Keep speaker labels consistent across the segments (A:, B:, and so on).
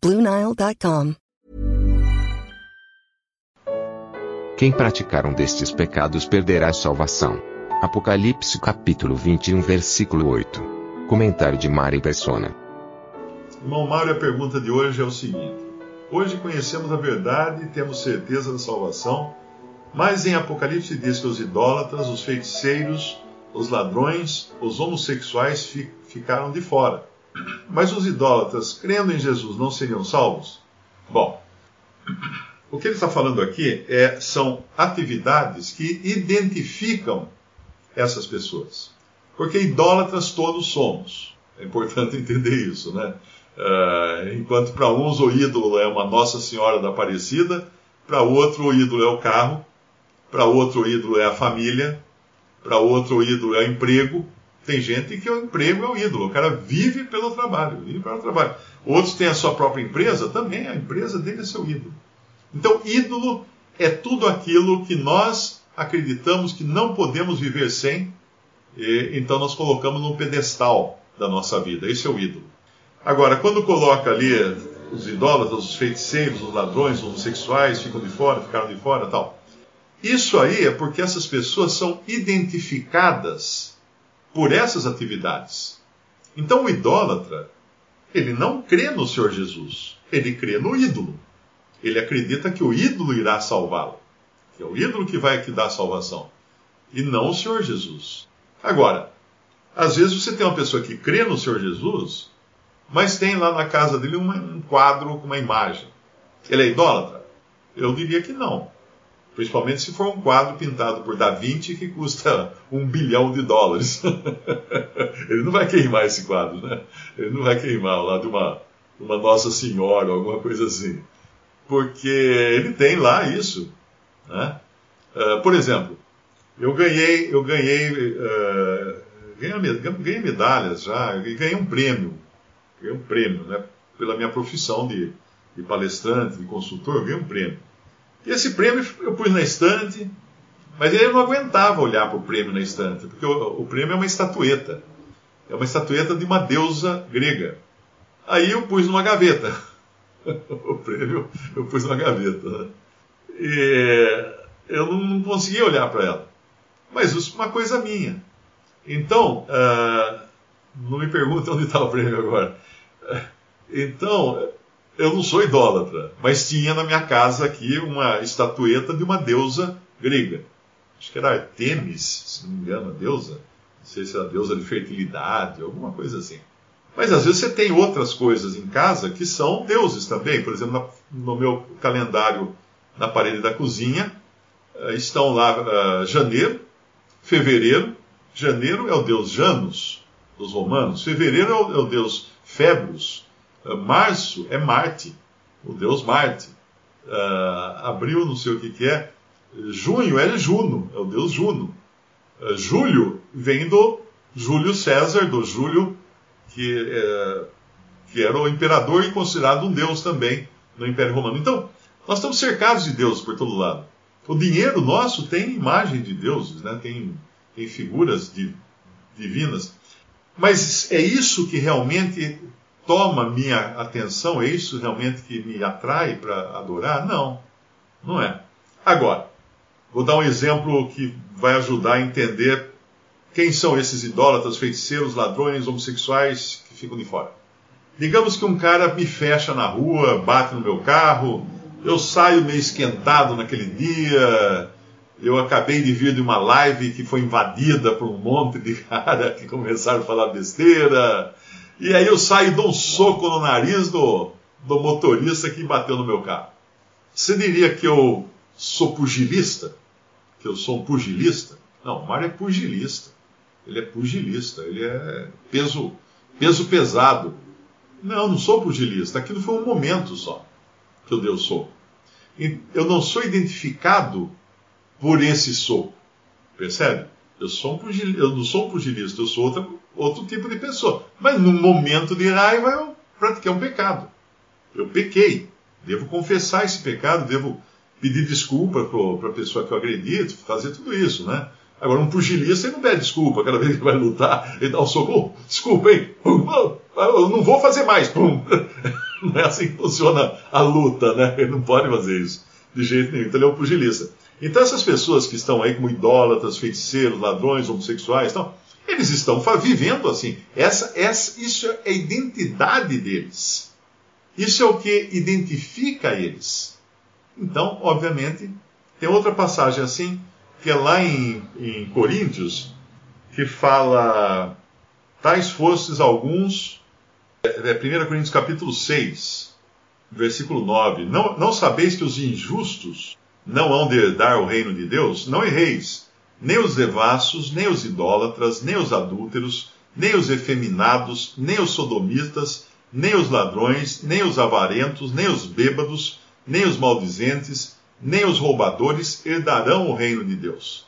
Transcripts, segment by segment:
A: BlueNile.com.
B: Quem praticar um destes pecados perderá a salvação. Apocalipse capítulo 21, versículo 8. Comentário de Mari Persona.
C: Irmão Mário, a pergunta de hoje é o seguinte: Hoje conhecemos a verdade e temos certeza da salvação, mas em Apocalipse diz que os idólatras, os feiticeiros, os ladrões, os homossexuais fi ficaram de fora. Mas os idólatras, crendo em Jesus, não seriam salvos? Bom, o que ele está falando aqui é, são atividades que identificam essas pessoas. Porque idólatras todos somos. É importante entender isso, né? Uh, enquanto para uns o ídolo é uma Nossa Senhora da Aparecida, para outro o ídolo é o carro, para outro o ídolo é a família, para outro o ídolo é o emprego. Tem gente que o emprego é o ídolo, o cara vive pelo trabalho, vive pelo trabalho. Outros têm a sua própria empresa, também a empresa dele é seu ídolo. Então, ídolo é tudo aquilo que nós acreditamos que não podemos viver sem, e, então nós colocamos no pedestal da nossa vida. Esse é o ídolo. Agora, quando coloca ali os idólatras, os feiticeiros, os ladrões, os homossexuais ficam de fora, ficaram de fora tal. Isso aí é porque essas pessoas são identificadas por essas atividades. Então o idólatra, ele não crê no Senhor Jesus, ele crê no ídolo. Ele acredita que o ídolo irá salvá-lo, que é o ídolo que vai dá a salvação, e não o Senhor Jesus. Agora, às vezes você tem uma pessoa que crê no Senhor Jesus, mas tem lá na casa dele um quadro com uma imagem. Ele é idólatra? Eu diria que não. Principalmente se for um quadro pintado por Da Vinci que custa um bilhão de dólares. Ele não vai queimar esse quadro, né? Ele não vai queimar lá de uma, uma Nossa Senhora, alguma coisa assim. Porque ele tem lá isso. Né? Uh, por exemplo, eu ganhei, eu ganhei, uh, ganhei, medalhas já, ganhei um prêmio ganhei um prêmio, né? Pela minha profissão de, de palestrante, de consultor, eu ganhei um prêmio. Esse prêmio eu pus na estante, mas ele não aguentava olhar para o prêmio na estante, porque o, o, prêmio é uma estatueta. É uma estatueta de uma deusa grega. Aí eu pus numa gaveta. o prêmio eu pus numa gaveta. E eu não, conseguia olhar para ela. Mas isso é uma coisa minha. Então, uh, não me pergunte onde está o prêmio agora. Então, eu não sou idólatra, mas tinha na minha casa aqui uma estatueta de uma deusa grega. Acho que era Artemis, se não me engano, a deusa. Não sei se era a deusa de fertilidade, alguma coisa assim. Mas às vezes você tem outras coisas em casa que são deuses também. Por exemplo, no meu calendário na parede da cozinha eh, estão lá uh, janeiro, fevereiro. Janeiro é o deus Janus, dos romanos. Fevereiro é o, é deus Febros. Uh, março é Marte, o deus Marte. Uh, abril, não sei o que, que é. Junho é Juno, é o deus Juno. Uh, julho vem do Júlio César, do Júlio, que, é, que era o imperador e considerado um deus também no Império Romano. Então, nós estamos cercados de deuses por todo lado. O dinheiro nosso tem imagem de deuses, né? tem, tem figuras de, divinas. Mas é isso que realmente toma minha atenção? É isso realmente que me atrai para adorar? Não, não é. Agora, vou dar um exemplo que vai ajudar a entender quem são esses idólatras, feiticeiros, ladrões, homossexuais que ficam de fora. Digamos que um cara me fecha na rua, bate no meu carro, eu saio meio esquentado naquele dia, eu acabei de vir de uma live que foi invadida por um monte de cara que começaram a falar besteira. E aí eu saio e dou um soco no nariz do, do motorista que bateu no meu carro. Você diria que eu sou pugilista? Que eu sou um pugilista? Não, o Mário é pugilista. Ele é pugilista, ele é peso, peso pesado. Não, não sou pugilista. Aquilo foi um momento só. que eu dei o soco. Eu não sou identificado por esse soco. Percebe? Eu, sou um pugil... eu não sou um pugilista, eu sou outro, outro tipo de pessoa. Mas no momento de raiva eu pratiquei um pecado. Eu pequei. Devo confessar esse pecado, devo pedir desculpa para a pessoa que eu agredi, fazer tudo isso, né? Agora, um pugilista ele não pede desculpa cada vez que vai lutar, ele dá um soco, desculpa, hein? Eu não vou fazer mais. Pum. Não é assim que funciona a luta, né? Ele não pode fazer isso de jeito nenhum. Então ele é um pugilista. Então essas pessoas que estão aí como idólatras, feiticeiros, ladrões, homossexuais, então, eles estão vivendo assim. Essa, essa, isso é a identidade deles. Isso é o que identifica eles. Então, obviamente, tem outra passagem assim, que é lá em, em Coríntios, que fala: Tais fostes alguns, é, é 1 Coríntios capítulo 6, versículo 9: Não, não sabeis que os injustos não hão de herdar o reino de Deus? Não erreis, nem os devassos, nem os idólatras, nem os adúlteros, nem os efeminados, nem os sodomitas, nem os ladrões, nem os avarentos, nem os bêbados, nem os maldizentes, nem os roubadores herdarão o reino de Deus.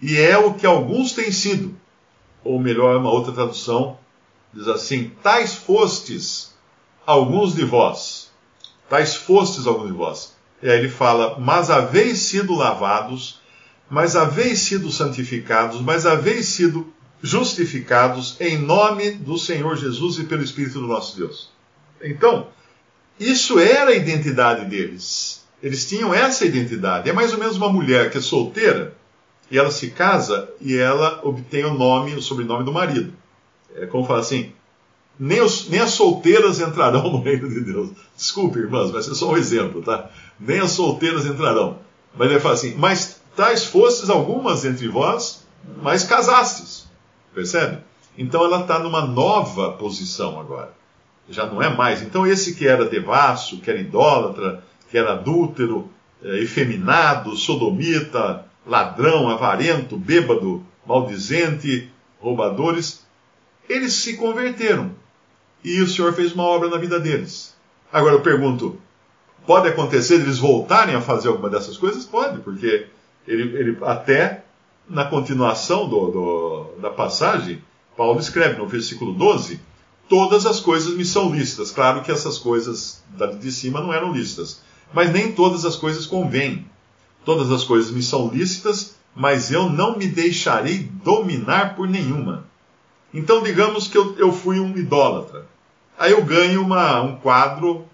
C: E é o que alguns têm sido. Ou melhor, uma outra tradução diz assim: Tais fostes alguns de vós. Tais fostes alguns de vós. E aí ele fala: Mas haveis sido lavados, mas haveis sido santificados, mas haveis sido justificados em nome do Senhor Jesus e pelo Espírito do nosso Deus. Então, isso era a identidade deles. Eles tinham essa identidade. É mais ou menos uma mulher que é solteira e ela se casa e ela obtém o nome, o sobrenome do marido. É como fala assim: nem, os, nem as solteiras entrarão no reino de Deus. Desculpe, irmãs, vai ser só um exemplo, tá? Nem as solteiras entrarão. Mas ele fala assim: mas tais fostes algumas entre vós, mas casastes. Percebe? Então ela está numa nova posição agora. Já não é mais. Então esse que era devasso, que era idólatra, que era adúltero, é, efeminado, sodomita, ladrão, avarento, bêbado, maldizente, roubadores, eles se converteram. E o Senhor fez uma obra na vida deles. Agora eu pergunto: pode acontecer eles voltarem a fazer alguma dessas coisas? Pode, porque ele, ele até na continuação do, do, da passagem, Paulo escreve no versículo 12: Todas as coisas me são lícitas. Claro que essas coisas de cima não eram lícitas, mas nem todas as coisas convêm. Todas as coisas me são lícitas, mas eu não me deixarei dominar por nenhuma. Então, digamos que eu, eu fui um idólatra. Aí eu ganho uma, um quadro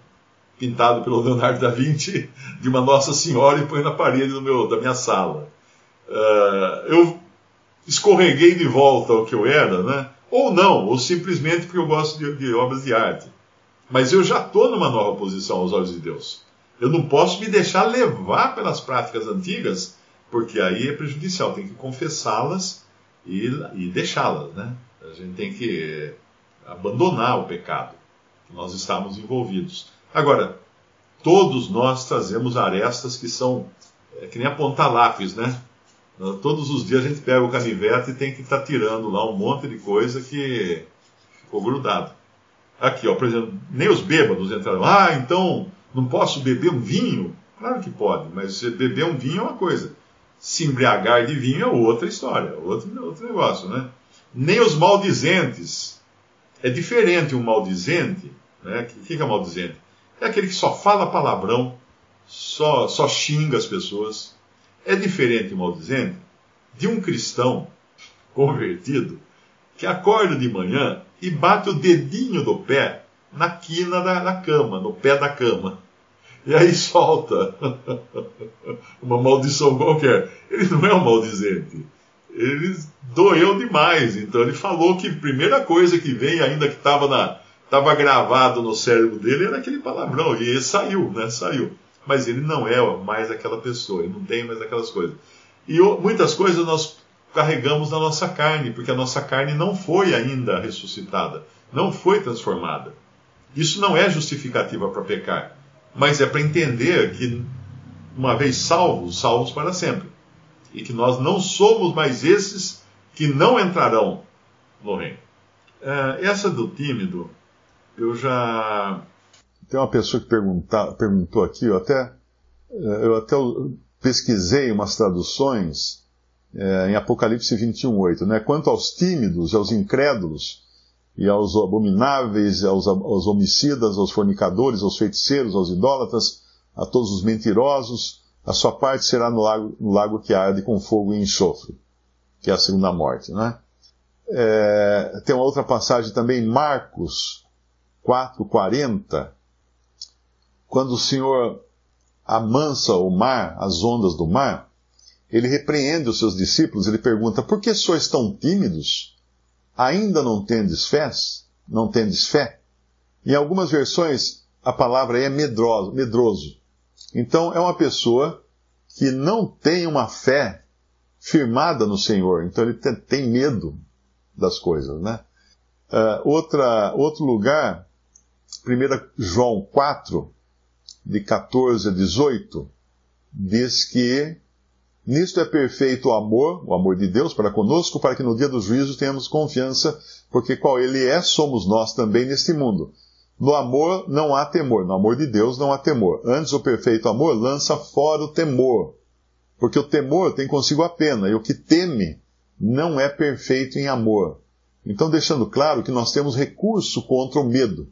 C: pintado pelo Leonardo da Vinci de uma Nossa Senhora e põe na parede meu, da minha sala. Uh, eu escorreguei de volta ao que eu era, né? Ou não, ou simplesmente porque eu gosto de, de obras de arte. Mas eu já estou numa nova posição aos olhos de Deus. Eu não posso me deixar levar pelas práticas antigas, porque aí é prejudicial. Tem que confessá-las e, e deixá-las, né? A gente tem que abandonar o pecado que nós estamos envolvidos. Agora, todos nós trazemos arestas que são é, que nem apontar lápis, né? Todos os dias a gente pega o canivete e tem que estar tá tirando lá um monte de coisa que ficou grudado. Aqui, ó, por exemplo, nem os bêbados entraram. Ah, então não posso beber um vinho? Claro que pode, mas beber um vinho é uma coisa. Se embriagar de vinho é outra história, outro, outro negócio, né? Nem os maldizentes. É diferente um maldizente. Né? O que é maldizente? É aquele que só fala palavrão, só, só xinga as pessoas. É diferente maldizente de um cristão convertido que acorda de manhã e bate o dedinho do pé na quina da, da cama, no pé da cama. E aí solta uma maldição qualquer. Ele não é um maldizente ele doeu demais. Então ele falou que a primeira coisa que vem, ainda que estava na estava gravado no cérebro dele, era aquele palavrão. E ele saiu, né? Saiu. Mas ele não é mais aquela pessoa, ele não tem mais aquelas coisas. E muitas coisas nós carregamos na nossa carne, porque a nossa carne não foi ainda ressuscitada, não foi transformada. Isso não é justificativa para pecar, mas é para entender que, uma vez salvos, salvos para sempre e que nós não somos mais esses que não entrarão no reino. É, essa do tímido, eu já tem uma pessoa que perguntou aqui, eu até, eu até pesquisei umas traduções é, em Apocalipse 21, 8, né? Quanto aos tímidos, aos incrédulos, e aos abomináveis, aos, aos homicidas, aos fornicadores, aos feiticeiros, aos idólatras, a todos os mentirosos, a sua parte será no lago, no lago que arde com fogo e enxofre, que é a segunda morte, né? É, tem uma outra passagem também, Marcos 4,40, quando o Senhor amansa o mar, as ondas do mar, ele repreende os seus discípulos, ele pergunta, por que sois tão tímidos? Ainda não tendes fé? Não tendes fé? Em algumas versões, a palavra é medroso, medroso. Então, é uma pessoa que não tem uma fé firmada no Senhor. Então, ele tem medo das coisas, né? Uh, outra, outro lugar, 1 João 4, de 14 a 18, diz que nisto é perfeito o amor, o amor de Deus para conosco, para que no dia do juízo tenhamos confiança, porque qual Ele é, somos nós também neste mundo. No amor não há temor, no amor de Deus não há temor. Antes o perfeito amor lança fora o temor, porque o temor tem consigo a pena, e o que teme não é perfeito em amor. Então, deixando claro que nós temos recurso contra o medo.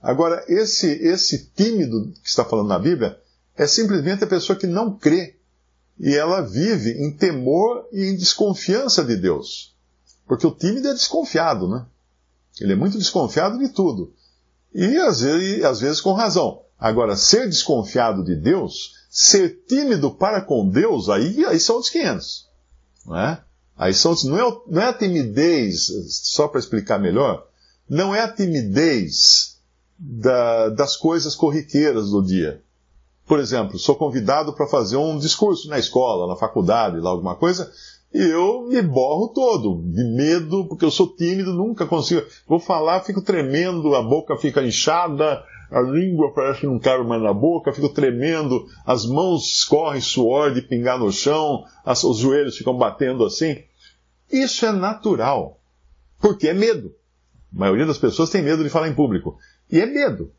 C: Agora, esse, esse tímido que está falando na Bíblia é simplesmente a pessoa que não crê. E ela vive em temor e em desconfiança de Deus. Porque o tímido é desconfiado, né? Ele é muito desconfiado de tudo. E às vezes, às vezes com razão. Agora, ser desconfiado de Deus, ser tímido para com Deus, aí, aí são os 500. Não é? Aí são, não, é, não é a timidez, só para explicar melhor, não é a timidez da, das coisas corriqueiras do dia. Por exemplo, sou convidado para fazer um discurso na escola, na faculdade, lá alguma coisa, e eu me borro todo, de medo, porque eu sou tímido, nunca consigo. Vou falar, fico tremendo, a boca fica inchada, a língua parece que não cabe mais na boca, fico tremendo, as mãos escorrem suor de pingar no chão, as, os joelhos ficam batendo assim. Isso é natural, porque é medo. A maioria das pessoas tem medo de falar em público. E é medo.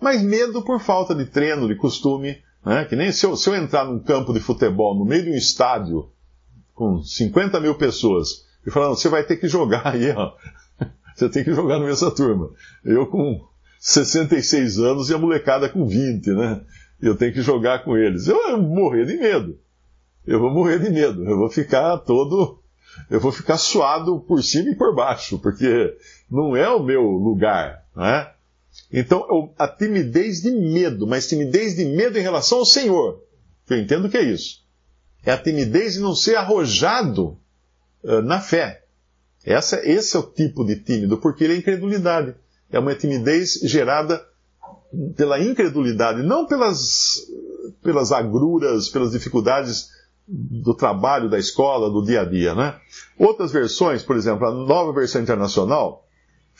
C: Mas medo por falta de treino, de costume. Né? Que nem se eu, se eu entrar num campo de futebol, no meio de um estádio, com 50 mil pessoas, e falar, você vai ter que jogar aí, ó. Você tem que jogar nessa turma. Eu com 66 anos e a molecada com 20, né? Eu tenho que jogar com eles. Eu vou morrer de medo. Eu vou morrer de medo. Eu vou ficar todo. Eu vou ficar suado por cima e por baixo, porque não é o meu lugar, né? Então, a timidez de medo, mas timidez de medo em relação ao Senhor. Eu entendo que é isso. É a timidez de não ser arrojado uh, na fé. Essa, esse é o tipo de tímido, porque ele é incredulidade. É uma timidez gerada pela incredulidade, não pelas, pelas agruras, pelas dificuldades do trabalho, da escola, do dia a dia, né? Outras versões, por exemplo, a nova versão internacional,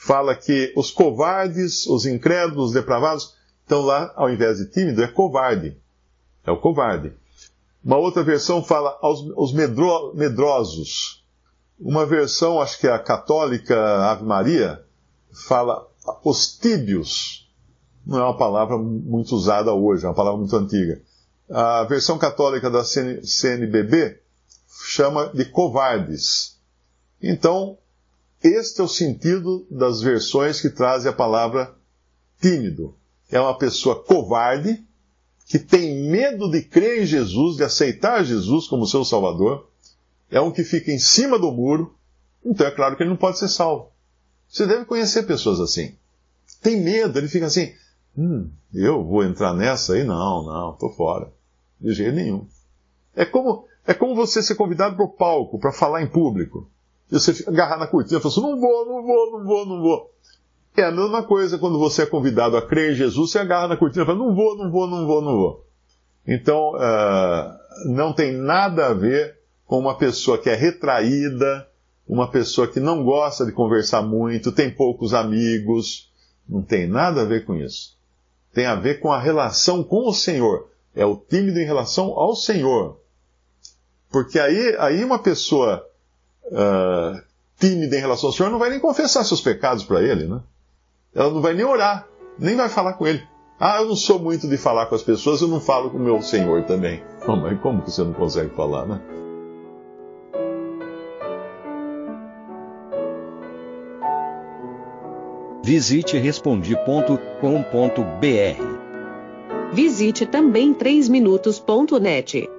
C: fala que os covardes, os incrédulos, os depravados, estão lá, ao invés de tímido, é covarde. É o covarde. Uma outra versão fala aos, os medro, medrosos. Uma versão, acho que é a católica Ave Maria, fala os tíbios. Não é uma palavra muito usada hoje, é uma palavra muito antiga. A versão católica da CNBB chama de covardes. Então, este é o sentido das versões que trazem a palavra tímido. É uma pessoa covarde, que tem medo de crer em Jesus, de aceitar Jesus como seu Salvador. É um que fica em cima do muro. Então é claro que ele não pode ser salvo. Você deve conhecer pessoas assim. Tem medo, ele fica assim: hum, eu vou entrar nessa aí? Não, não, tô fora. De jeito nenhum. É como, é como você ser convidado para o palco para falar em público. E você fica agarrar na cortina e fala assim, não vou, não vou, não vou, não vou. É a mesma coisa quando você é convidado a crer em Jesus, você agarra na cortina e fala, não vou, não vou, não vou, não vou. Então, uh, não tem nada a ver com uma pessoa que é retraída, uma pessoa que não gosta de conversar muito, tem poucos amigos. Não tem nada a ver com isso. Tem a ver com a relação com o Senhor. É o tímido em relação ao Senhor. Porque aí, aí uma pessoa uh, tímida em relação ao Senhor não vai nem confessar seus pecados para ele, né? Ela não vai nem orar, nem vai falar com ele. Ah, eu não sou muito de falar com as pessoas, eu não falo com o meu Senhor também. Oh, mas como que você não consegue falar, né?
D: Visite respondi.com.br.
E: Visite também 3minutos.net.